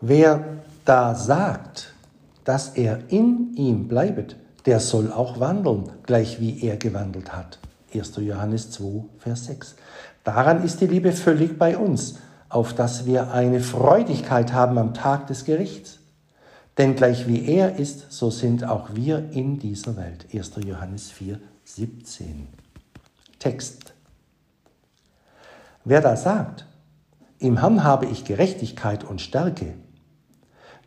Wer da sagt, dass er in ihm bleibet, der soll auch wandeln, gleich wie er gewandelt hat. 1. Johannes 2, Vers 6. Daran ist die Liebe völlig bei uns, auf dass wir eine Freudigkeit haben am Tag des Gerichts. Denn gleich wie er ist, so sind auch wir in dieser Welt. 1. Johannes 4, 17. Text. Wer da sagt, im Herrn habe ich Gerechtigkeit und Stärke,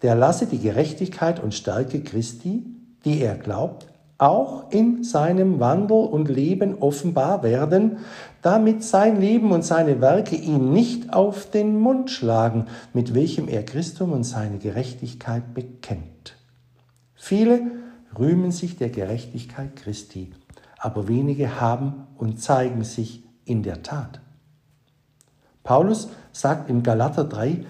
der lasse die Gerechtigkeit und Stärke Christi, die er glaubt, auch in seinem Wandel und Leben offenbar werden, damit sein Leben und seine Werke ihm nicht auf den Mund schlagen, mit welchem er Christum und seine Gerechtigkeit bekennt. Viele rühmen sich der Gerechtigkeit Christi, aber wenige haben und zeigen sich in der Tat. Paulus sagt in Galater 3,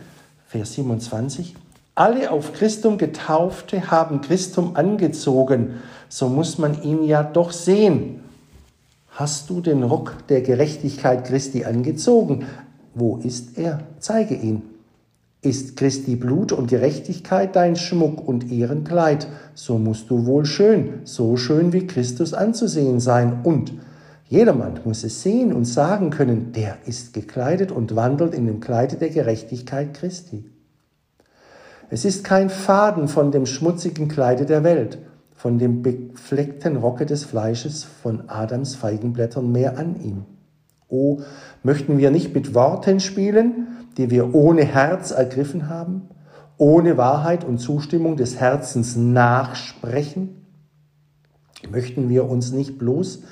Vers 27, alle auf Christum Getaufte haben Christum angezogen, so muss man ihn ja doch sehen. Hast du den Rock der Gerechtigkeit Christi angezogen? Wo ist er? Zeige ihn. Ist Christi Blut und Gerechtigkeit dein Schmuck und Ehrenkleid, so musst du wohl schön, so schön wie Christus anzusehen sein. Und jedermann muss es sehen und sagen können, der ist gekleidet und wandelt in dem Kleide der Gerechtigkeit Christi. Es ist kein Faden von dem schmutzigen Kleide der Welt, von dem befleckten Rocke des Fleisches, von Adams Feigenblättern mehr an ihm. Oh, möchten wir nicht mit Worten spielen, die wir ohne Herz ergriffen haben, ohne Wahrheit und Zustimmung des Herzens nachsprechen? Möchten wir uns nicht bloß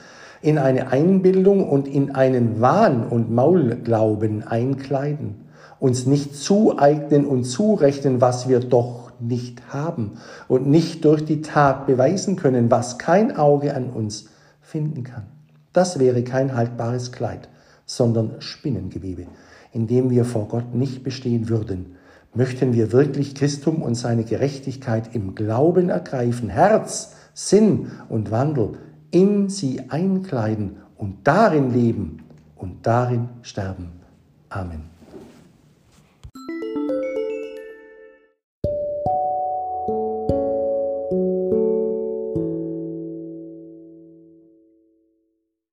in eine Einbildung und in einen Wahn und Maulglauben einkleiden? Uns nicht zueignen und zurechnen, was wir doch nicht haben und nicht durch die Tat beweisen können, was kein Auge an uns finden kann. Das wäre kein haltbares Kleid, sondern Spinnengewebe, in dem wir vor Gott nicht bestehen würden. Möchten wir wirklich Christum und seine Gerechtigkeit im Glauben ergreifen, Herz, Sinn und Wandel in sie einkleiden und darin leben und darin sterben. Amen.